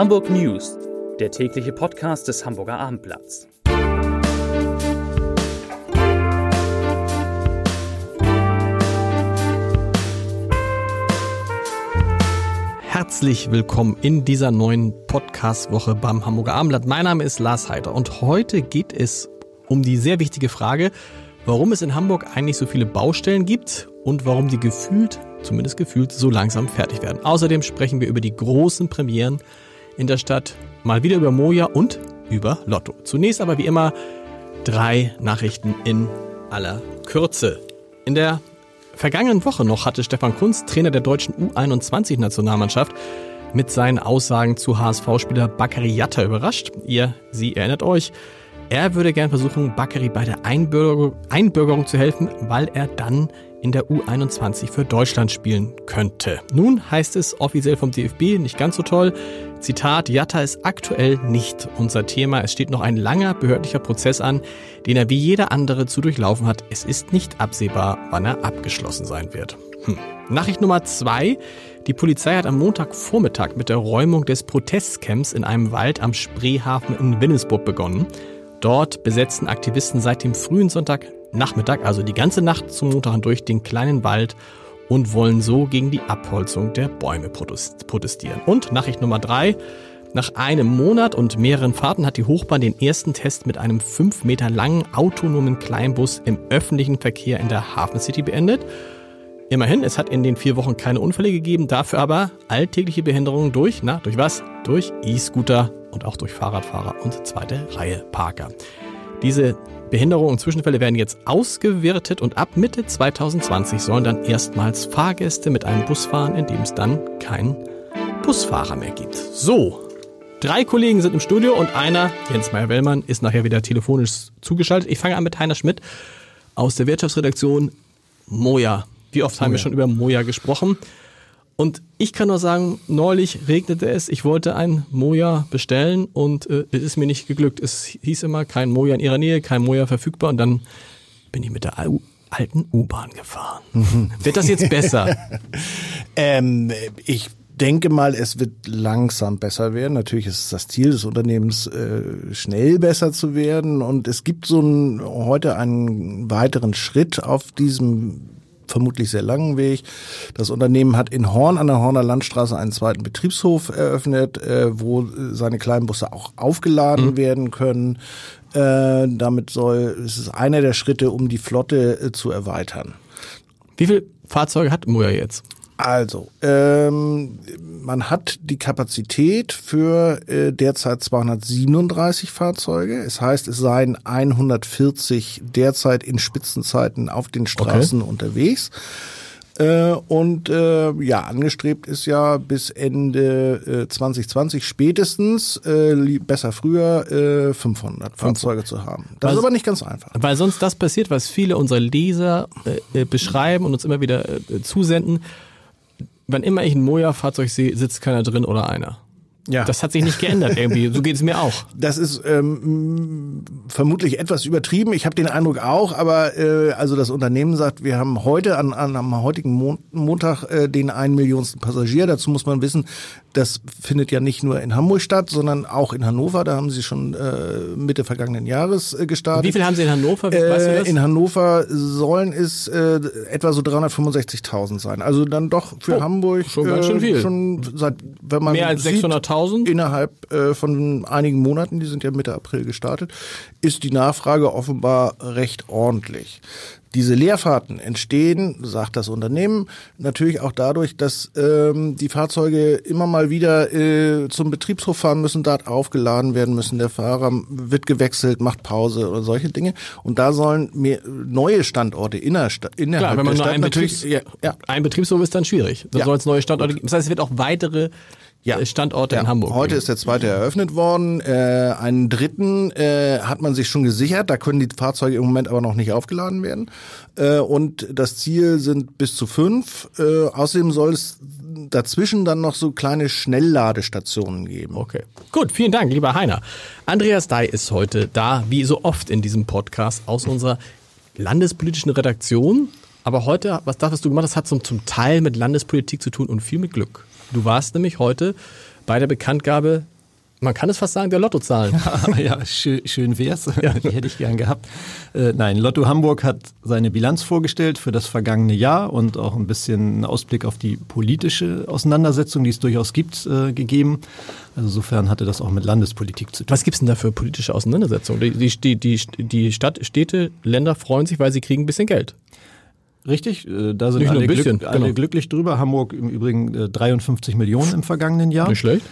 Hamburg News, der tägliche Podcast des Hamburger Abendblatts. Herzlich willkommen in dieser neuen Podcast-Woche beim Hamburger Abendblatt. Mein Name ist Lars Heider und heute geht es um die sehr wichtige Frage, warum es in Hamburg eigentlich so viele Baustellen gibt und warum die gefühlt, zumindest gefühlt, so langsam fertig werden. Außerdem sprechen wir über die großen Premieren in der Stadt, mal wieder über Moja und über Lotto. Zunächst aber wie immer drei Nachrichten in aller Kürze. In der vergangenen Woche noch hatte Stefan Kunz, Trainer der deutschen U21-Nationalmannschaft, mit seinen Aussagen zu HSV-Spieler Bakary Yatta überrascht. Ihr, sie erinnert euch, er würde gern versuchen, Bakary bei der Einbürgerung, Einbürgerung zu helfen, weil er dann in der U21 für Deutschland spielen könnte. Nun heißt es offiziell vom DFB nicht ganz so toll. Zitat, Jatta ist aktuell nicht unser Thema. Es steht noch ein langer behördlicher Prozess an, den er wie jeder andere zu durchlaufen hat. Es ist nicht absehbar, wann er abgeschlossen sein wird. Hm. Nachricht Nummer zwei. Die Polizei hat am Montagvormittag mit der Räumung des Protestcamps in einem Wald am Spreehafen in Winnesburg begonnen. Dort besetzen Aktivisten seit dem frühen Sonntagnachmittag, also die ganze Nacht zum Montag hindurch, den kleinen Wald und wollen so gegen die Abholzung der Bäume protestieren. Und Nachricht Nummer drei. Nach einem Monat und mehreren Fahrten hat die Hochbahn den ersten Test mit einem fünf Meter langen autonomen Kleinbus im öffentlichen Verkehr in der Hafen City beendet. Immerhin, es hat in den vier Wochen keine Unfälle gegeben, dafür aber alltägliche Behinderungen durch, na, durch was? Durch E-Scooter und auch durch Fahrradfahrer und zweite Reihe Parker. Diese Behinderungen und Zwischenfälle werden jetzt ausgewertet und ab Mitte 2020 sollen dann erstmals Fahrgäste mit einem Bus fahren, in dem es dann keinen Busfahrer mehr gibt. So, drei Kollegen sind im Studio und einer, Jens Meyer-Wellmann, ist nachher wieder telefonisch zugeschaltet. Ich fange an mit Heiner Schmidt aus der Wirtschaftsredaktion Moja. Wie oft haben wir schon über Moja gesprochen? Und ich kann nur sagen, neulich regnete es, ich wollte ein Moja bestellen und äh, es ist mir nicht geglückt. Es hieß immer kein Moja in ihrer Nähe, kein Moja verfügbar und dann bin ich mit der alten U-Bahn gefahren. Wird das jetzt besser? ähm, ich denke mal, es wird langsam besser werden. Natürlich ist es das Ziel des Unternehmens, äh, schnell besser zu werden. Und es gibt so ein, heute einen weiteren Schritt auf diesem vermutlich sehr langen Weg. Das Unternehmen hat in Horn an der Horner Landstraße einen zweiten Betriebshof eröffnet, äh, wo seine kleinen Busse auch aufgeladen mhm. werden können. Äh, damit soll, es ist einer der Schritte, um die Flotte äh, zu erweitern. Wie viele Fahrzeuge hat Moja jetzt? Also, ähm, man hat die Kapazität für äh, derzeit 237 Fahrzeuge. Es heißt, es seien 140 derzeit in Spitzenzeiten auf den Straßen okay. unterwegs. Äh, und äh, ja, angestrebt ist ja bis Ende äh, 2020 spätestens, äh, besser früher, äh, 500 Fahrzeuge zu haben. Das weil, ist aber nicht ganz einfach. Weil sonst das passiert, was viele unserer Leser äh, äh beschreiben und uns immer wieder äh, zusenden wann immer ich ein Moja-Fahrzeug sehe, sitzt keiner drin oder einer. Ja. Das hat sich nicht geändert irgendwie. So geht es mir auch. Das ist ähm, vermutlich etwas übertrieben. Ich habe den Eindruck auch, aber äh, also das Unternehmen sagt, wir haben heute an, an am heutigen Mon Montag äh, den einen Millionsten Passagier. Dazu muss man wissen, das findet ja nicht nur in Hamburg statt, sondern auch in Hannover. Da haben sie schon äh, Mitte vergangenen Jahres äh, gestartet. Wie viel haben sie in Hannover? Weißt du das? In Hannover sollen es äh, etwa so 365.000 sein. Also dann doch für oh, Hamburg schon ganz schön viel. Schon seit wenn man mehr als 600.000 2000? Innerhalb äh, von einigen Monaten, die sind ja Mitte April gestartet, ist die Nachfrage offenbar recht ordentlich. Diese Leerfahrten entstehen, sagt das Unternehmen, natürlich auch dadurch, dass ähm, die Fahrzeuge immer mal wieder äh, zum Betriebshof fahren müssen, dort aufgeladen werden müssen. Der Fahrer wird gewechselt, macht Pause oder solche Dinge. Und da sollen mehr, neue Standorte innerhalb Klar, wenn man nur einen, Betriebs ja, ja. ein Betriebshof ist, dann schwierig. Dann ja. soll es neue Standorte geben. Das heißt, es wird auch weitere ja. Standorte ja. in Hamburg. Heute ist der zweite eröffnet worden. Äh, einen dritten äh, hat man sich schon gesichert. Da können die Fahrzeuge im Moment aber noch nicht aufgeladen werden. Äh, und das Ziel sind bis zu fünf. Äh, außerdem soll es dazwischen dann noch so kleine Schnellladestationen geben. Okay. Gut, vielen Dank, lieber Heiner. Andreas Dai ist heute da, wie so oft in diesem Podcast, aus unserer landespolitischen Redaktion. Aber heute, was das, was du gemacht hast, hat zum, zum Teil mit Landespolitik zu tun und viel mit Glück. Du warst nämlich heute bei der Bekanntgabe man kann es fast sagen, der Lottozahlen. Ja, ja schön, schön wär's. Ja. Die hätte ich gern gehabt. Äh, nein, Lotto Hamburg hat seine Bilanz vorgestellt für das vergangene Jahr und auch ein bisschen einen Ausblick auf die politische Auseinandersetzung, die es durchaus gibt, äh, gegeben. Also insofern hatte das auch mit Landespolitik zu tun. Was gibt's denn da für politische Auseinandersetzungen? Die, die, die, die Stadt, Städte, Länder freuen sich, weil sie kriegen ein bisschen Geld. Richtig, äh, da sind alle, bisschen, glück, alle genau. glücklich drüber. Hamburg im Übrigen 53 Millionen im vergangenen Jahr. Nicht schlecht.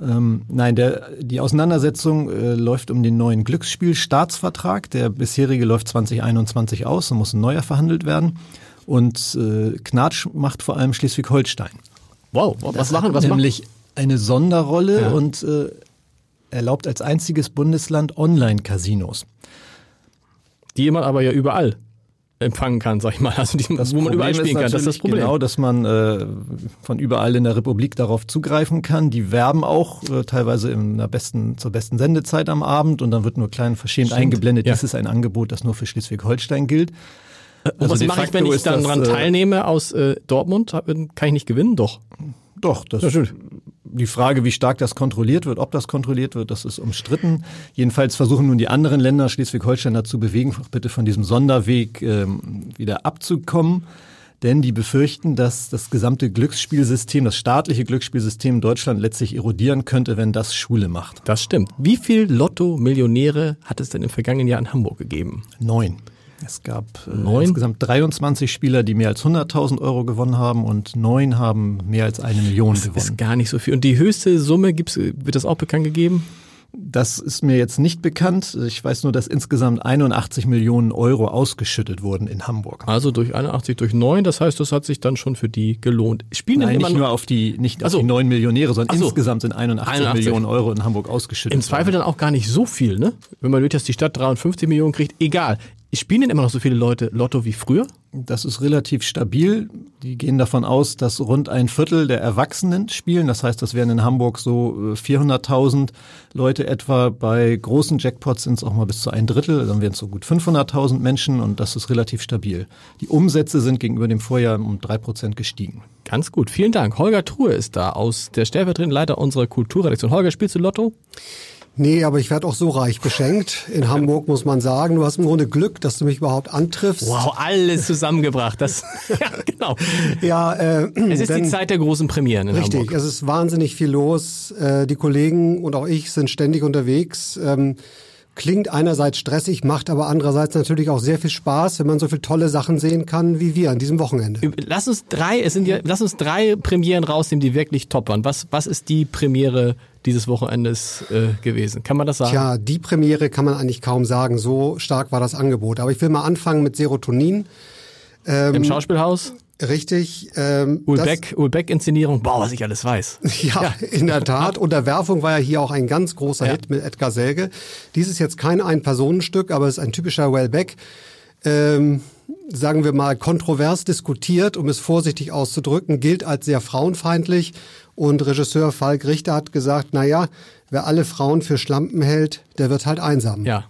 Ähm, nein, der, die Auseinandersetzung äh, läuft um den neuen Glücksspielstaatsvertrag. Der bisherige läuft 2021 aus und muss ein neuer verhandelt werden. Und äh, Knatsch macht vor allem Schleswig-Holstein. Wow, was das machen? Was nämlich machen? eine Sonderrolle ja. und äh, erlaubt als einziges Bundesland Online-Casinos. Die immer aber ja überall empfangen kann, sag ich mal. Also die, das wo man überall spielen kann. Das ist das Problem. Genau, dass man äh, von überall in der Republik darauf zugreifen kann. Die werben auch äh, teilweise in der besten, zur besten Sendezeit am Abend und dann wird nur klein verschämt Stimmt. eingeblendet. Ja. Das ist ein Angebot, das nur für Schleswig-Holstein gilt. Äh, also was mache ich, wenn ich dann daran äh, teilnehme aus äh, Dortmund? Kann ich nicht gewinnen? Doch. Doch, das ja, die Frage, wie stark das kontrolliert wird, ob das kontrolliert wird, das ist umstritten. Jedenfalls versuchen nun die anderen Länder Schleswig-Holstein dazu bewegen, bitte von diesem Sonderweg ähm, wieder abzukommen. Denn die befürchten, dass das gesamte Glücksspielsystem, das staatliche Glücksspielsystem in Deutschland letztlich erodieren könnte, wenn das Schule macht. Das stimmt. Wie viel Lotto-Millionäre hat es denn im vergangenen Jahr in Hamburg gegeben? Neun. Es gab äh, insgesamt 23 Spieler, die mehr als 100.000 Euro gewonnen haben und neun haben mehr als eine Million das gewonnen. Das ist gar nicht so viel. Und die höchste Summe gibt's, wird das auch bekannt gegeben? Das ist mir jetzt nicht bekannt. Ich weiß nur, dass insgesamt 81 Millionen Euro ausgeschüttet wurden in Hamburg. Also durch 81 durch 9, das heißt, das hat sich dann schon für die gelohnt. Spielen Nein, nicht nur auf die, nicht auf die neun Millionäre, sondern so. insgesamt sind 81, 81, Millionen Euro in Hamburg ausgeschüttet. Im Zweifel dann auch gar nicht so viel, ne? Wenn man will, dass die Stadt 53 Millionen kriegt, egal. Spielen denn immer noch so viele Leute Lotto wie früher? Das ist relativ stabil. Die gehen davon aus, dass rund ein Viertel der Erwachsenen spielen. Das heißt, das wären in Hamburg so 400.000 äh, Leute etwa. Bei großen Jackpots sind es auch mal bis zu ein Drittel. Dann wären es so gut 500.000 Menschen und das ist relativ stabil. Die Umsätze sind gegenüber dem Vorjahr um drei Prozent gestiegen. Ganz gut. Vielen Dank. Holger Truhe ist da aus der stellvertretenden Leiter unserer Kulturredaktion. Holger, spielst du Lotto? Nee, aber ich werde auch so reich beschenkt. In Hamburg muss man sagen, du hast im Grunde Glück, dass du mich überhaupt antriffst. Wow, alles zusammengebracht. Das, ja, genau. Ja, äh, es ist denn, die Zeit der großen Premieren in richtig, Hamburg. Richtig, es ist wahnsinnig viel los. Äh, die Kollegen und auch ich sind ständig unterwegs. Ähm, klingt einerseits stressig, macht aber andererseits natürlich auch sehr viel Spaß, wenn man so viele tolle Sachen sehen kann wie wir an diesem Wochenende. Lass uns drei, es sind ja, lass uns drei Premieren rausnehmen, die wirklich top waren. Was, was ist die Premiere dieses Wochenendes äh, gewesen. Kann man das sagen? Ja, die Premiere kann man eigentlich kaum sagen. So stark war das Angebot. Aber ich will mal anfangen mit Serotonin. Ähm, Im Schauspielhaus? Richtig. Ähm, Ulbeck-Inszenierung, boah, was ich alles weiß. Ja, ja. in der Tat. Unterwerfung war ja hier auch ein ganz großer ja. Hit mit Edgar Selge. Dies ist jetzt kein Ein-Personenstück, aber es ist ein typischer Wellbeck. Ähm, sagen wir mal, kontrovers diskutiert, um es vorsichtig auszudrücken, gilt als sehr frauenfeindlich und Regisseur Falk Richter hat gesagt, na ja, wer alle Frauen für Schlampen hält, der wird halt einsam. Ja.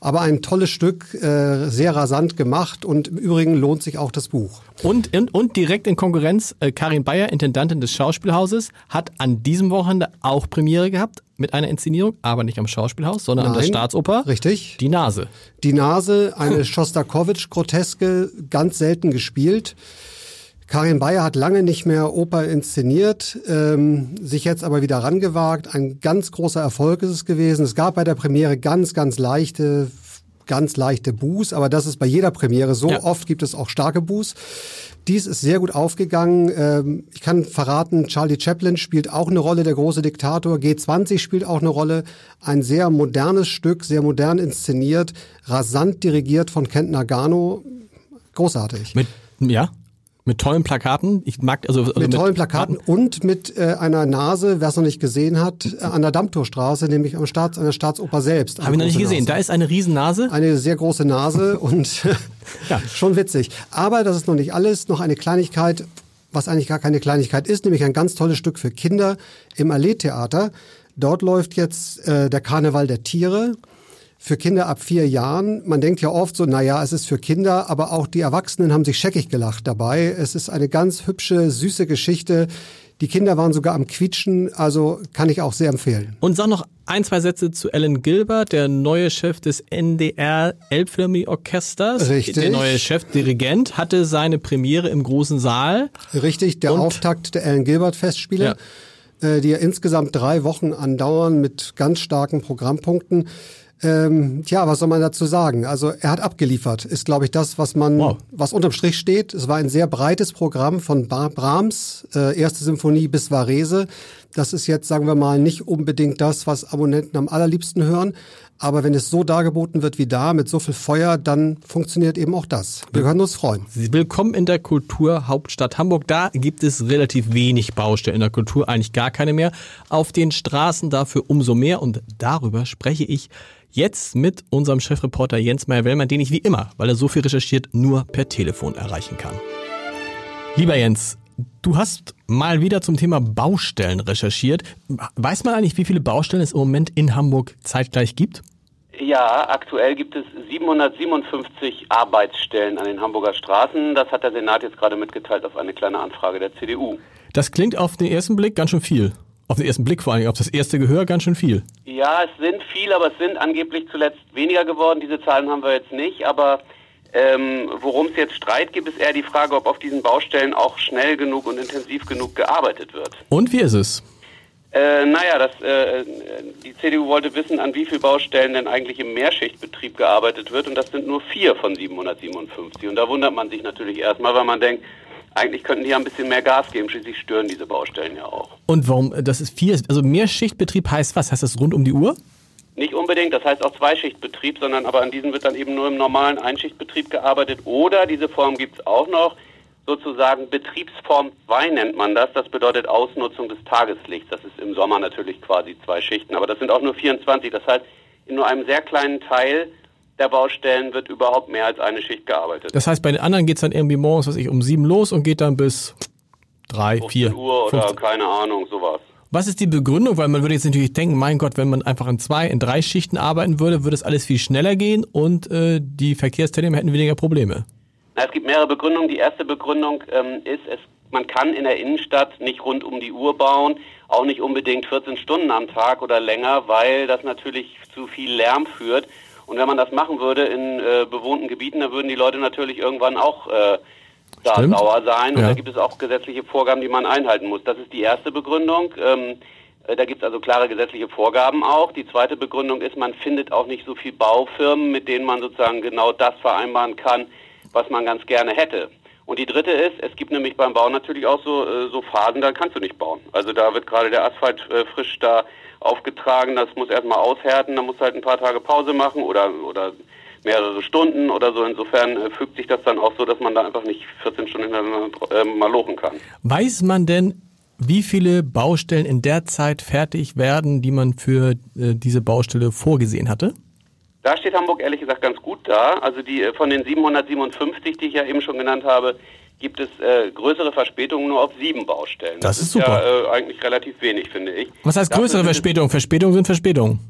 Aber ein tolles Stück, äh, sehr rasant gemacht und im Übrigen lohnt sich auch das Buch. Und, und, und direkt in Konkurrenz, äh, Karin Bayer, Intendantin des Schauspielhauses, hat an diesem Wochenende auch Premiere gehabt mit einer Inszenierung, aber nicht am Schauspielhaus, sondern Nein, an der Staatsoper. Richtig. Die Nase. Die Nase, eine Schostakowitsch-Groteske, ganz selten gespielt. Karin Bayer hat lange nicht mehr Oper inszeniert, ähm, sich jetzt aber wieder rangewagt. Ein ganz großer Erfolg ist es gewesen. Es gab bei der Premiere ganz, ganz leichte, ganz leichte Buß, aber das ist bei jeder Premiere so. Ja. Oft gibt es auch starke Buß. Dies ist sehr gut aufgegangen. Ähm, ich kann verraten, Charlie Chaplin spielt auch eine Rolle, der große Diktator. G20 spielt auch eine Rolle. Ein sehr modernes Stück, sehr modern inszeniert, rasant dirigiert von Kent Nagano. Großartig. Mit, ja, mit tollen Plakaten. Ich mag also, also mit, mit tollen Plakaten und mit äh, einer Nase, wer es noch nicht gesehen hat, äh, an der Dammtorstraße, nämlich am Staats, an der Staatsoper selbst. Habe ich noch nicht gesehen. Nase. Da ist eine Riesennase. Eine sehr große Nase und ja. schon witzig. Aber das ist noch nicht alles. Noch eine Kleinigkeit, was eigentlich gar keine Kleinigkeit ist, nämlich ein ganz tolles Stück für Kinder im Allee-Theater. Dort läuft jetzt äh, der Karneval der Tiere für Kinder ab vier Jahren. Man denkt ja oft so, na ja, es ist für Kinder, aber auch die Erwachsenen haben sich scheckig gelacht dabei. Es ist eine ganz hübsche, süße Geschichte, Die Kinder waren sogar am Quietschen, also kann ich auch sehr empfehlen. Und sag noch ein, zwei Sätze zu Alan Gilbert, der neue Chef des NDR Elbphilharmonie Orchesters. Richtig. Der neue Chefdirigent hatte seine Premiere im großen Saal. Richtig, der Und- Auftakt der Alan Gilbert Festspiele, äh, die ja insgesamt drei Wochen andauern mit ganz starken Programmpunkten. Ähm, tja, was soll man dazu sagen? Also er hat abgeliefert, ist glaube ich das, was man, Wow. was unterm Strich steht. Es war ein sehr breites Programm von Brahms, äh, erste Symphonie bis Varese. Das ist jetzt, sagen wir mal, nicht unbedingt das, was Abonnenten am allerliebsten hören. Aber wenn es so dargeboten wird wie da, mit so viel Feuer, dann funktioniert eben auch das. Wir können uns freuen. Willkommen in der Kulturhauptstadt Hamburg. Da gibt es relativ wenig Baustellen in der Kultur, eigentlich gar keine mehr. Auf den Straßen dafür umso mehr. Und darüber spreche ich jetzt mit unserem Chefreporter Jens Meyer-Wellmann, den ich wie immer, weil er so viel recherchiert, nur per Telefon erreichen kann. Lieber Jens, du hast mal wieder zum Thema Baustellen recherchiert. Weiß man eigentlich, wie viele Baustellen es im Moment in Hamburg zeitgleich gibt? Ja, aktuell gibt es 757 Arbeitsstellen an den Hamburger Straßen. Das hat der Senat jetzt gerade mitgeteilt auf eine kleine Anfrage der CDU. Das klingt auf den ersten Blick ganz schön viel. Auf den ersten Blick vor allem, auf das erste Gehör ganz schön viel. Ja, es sind viel, aber es sind angeblich zuletzt weniger geworden. Diese Zahlen haben wir jetzt nicht, aber ähm, worum es jetzt Streit gibt, ist eher die Frage, ob auf diesen Baustellen auch schnell genug und intensiv genug gearbeitet wird. Und wie ist es? Äh, naja, das, äh, die CDU wollte wissen, an wie vielen Baustellen denn eigentlich im Mehrschichtbetrieb gearbeitet wird und das sind nur vier von 757. Und da wundert man sich natürlich erstmal, weil man denkt, eigentlich könnten die ja ein bisschen mehr Gas geben, schließlich stören diese Baustellen ja auch. Und warum, das ist vier, also Mehrschichtbetrieb heißt was? Heißt das rund um die Uhr? Nicht unbedingt, das heißt auch Zweischichtbetrieb, sondern aber an diesen wird dann eben nur im normalen Einschichtbetrieb gearbeitet. Oder diese Form gibt es auch noch, sozusagen Betriebsform 2 nennt man das. Das bedeutet Ausnutzung des Tageslichts. Das ist im Sommer natürlich quasi zwei Schichten, aber das sind auch nur 24. Das heißt, in nur einem sehr kleinen Teil der Baustellen wird überhaupt mehr als eine Schicht gearbeitet. Das heißt, bei den anderen geht's dann irgendwie morgens, was ich, um sieben los und geht dann bis drei, 15 vier. Uhr oder 15. keine Ahnung, sowas. Was ist die Begründung? Weil man würde jetzt natürlich denken, mein Gott, wenn man einfach in zwei, in drei Schichten arbeiten würde, würde es alles viel schneller gehen und äh, die Verkehrsteilnehmer hätten weniger Probleme. Na, es gibt mehrere Begründungen. Die erste Begründung ähm, ist, es, man kann in der Innenstadt nicht rund um die Uhr bauen, auch nicht unbedingt 14 Stunden am Tag oder länger, weil das natürlich zu viel Lärm führt. Und wenn man das machen würde in äh, bewohnten Gebieten, dann würden die Leute natürlich irgendwann auch äh, da Stimmt. sauer sein. Und Ja. da gibt es auch gesetzliche Vorgaben, die man einhalten muss. Das ist die erste Begründung. Ähm, äh, da gibt es also klare gesetzliche Vorgaben auch. Die zweite Begründung ist, man findet auch nicht so viel Baufirmen, mit denen man sozusagen genau das vereinbaren kann, was man ganz gerne hätte. Und die dritte ist, es gibt nämlich beim Bau natürlich auch so, äh, so Phasen, da kannst du nicht bauen. Also da wird gerade der Asphalt äh, frisch da aufgetragen, das muss erstmal aushärten, da musst du halt ein paar Tage Pause machen oder, oder mehrere Stunden oder so. Insofern äh, fügt sich das dann auch so, dass man da einfach nicht 14 Stunden hintereinander mal lochen kann. Weiß man denn, wie viele Baustellen in der Zeit fertig werden, die man für diese Baustelle vorgesehen hatte? Da steht Hamburg ehrlich gesagt ganz gut da. Also die äh, von den 757, die ich ja eben schon genannt habe, gibt es äh, größere Verspätungen nur auf sieben Baustellen. Das ist super. Ja, äh, eigentlich relativ wenig, finde ich. Was heißt größere Verspätungen? Verspätungen sind Verspätungen.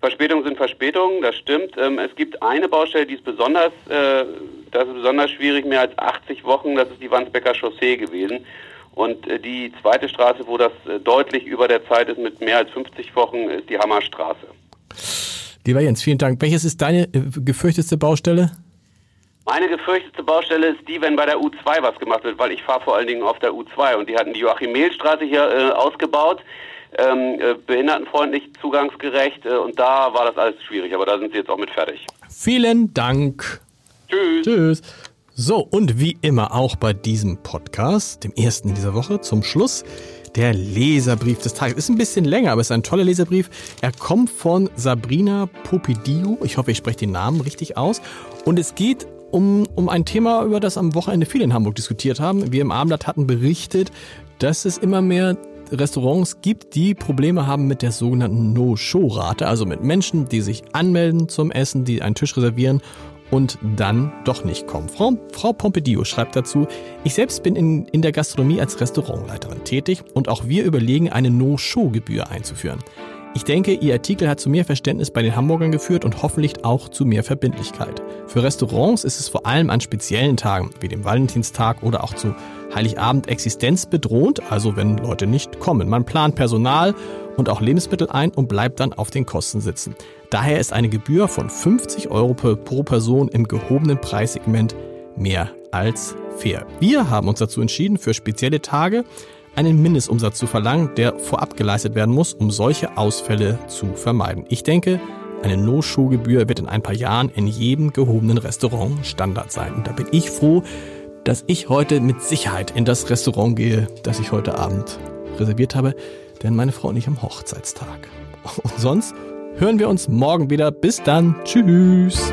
Verspätungen sind Verspätungen, das stimmt. Ähm, es gibt eine Baustelle, die ist besonders, äh, das ist besonders schwierig, mehr als 80 Wochen. Das ist die Wandsbecker Chaussee gewesen. Und äh, die zweite Straße, wo das äh, deutlich über der Zeit ist, mit mehr als 50 Wochen, ist die Hammerstraße. Lieber Jens, vielen Dank. Welches ist deine äh, gefürchtetste Baustelle? Meine gefürchtete Baustelle ist die, wenn bei der U2 was gemacht wird, weil ich fahre vor allen Dingen auf der U2 und die hatten die Joachim-Mehl-Straße hier äh, ausgebaut, ähm, äh, behindertenfreundlich, zugangsgerecht äh, und da war das alles schwierig, aber da sind sie jetzt auch mit fertig. Vielen Dank. Tschüss. Tschüss. So, und wie immer auch bei diesem Podcast, dem ersten in dieser Woche, zum Schluss der Leserbrief des Tages. Ist ein bisschen länger, aber es ist ein toller Leserbrief. Er kommt von Sabrina Popidiu. Ich hoffe, ich spreche den Namen richtig aus. Und es geht um, um ein Thema, über das am Wochenende viele in Hamburg diskutiert haben. Wir im Abendblatt hatten berichtet, dass es immer mehr Restaurants gibt, die Probleme haben mit der sogenannten No-Show-Rate, also mit Menschen, die sich anmelden zum Essen, die einen Tisch reservieren und dann doch nicht kommen. Frau, Frau Pompidou schreibt dazu, ich selbst bin in, in der Gastronomie als Restaurantleiterin tätig und auch wir überlegen, eine No-Show-Gebühr einzuführen. Ich denke, Ihr Artikel hat zu mehr Verständnis bei den Hamburgern geführt und hoffentlich auch zu mehr Verbindlichkeit. Für Restaurants ist es vor allem an speziellen Tagen, wie dem Valentinstag oder auch zu Heiligabend existenzbedrohend, also wenn Leute nicht kommen. Man plant Personal und auch Lebensmittel ein und bleibt dann auf den Kosten sitzen. Daher ist eine Gebühr von 50 Euro pro Person im gehobenen Preissegment mehr als fair. Wir haben uns dazu entschieden, für spezielle Tage einen Mindestumsatz zu verlangen, der vorab geleistet werden muss, um solche Ausfälle zu vermeiden. Ich denke, eine No-Show-Gebühr wird in ein paar Jahren in jedem gehobenen Restaurant Standard sein. Und da bin ich froh, dass ich heute mit Sicherheit in das Restaurant gehe, das ich heute Abend reserviert habe, denn meine Frau und ich am Hochzeitstag. Und sonst hören wir uns morgen wieder. Bis dann. Tschüss.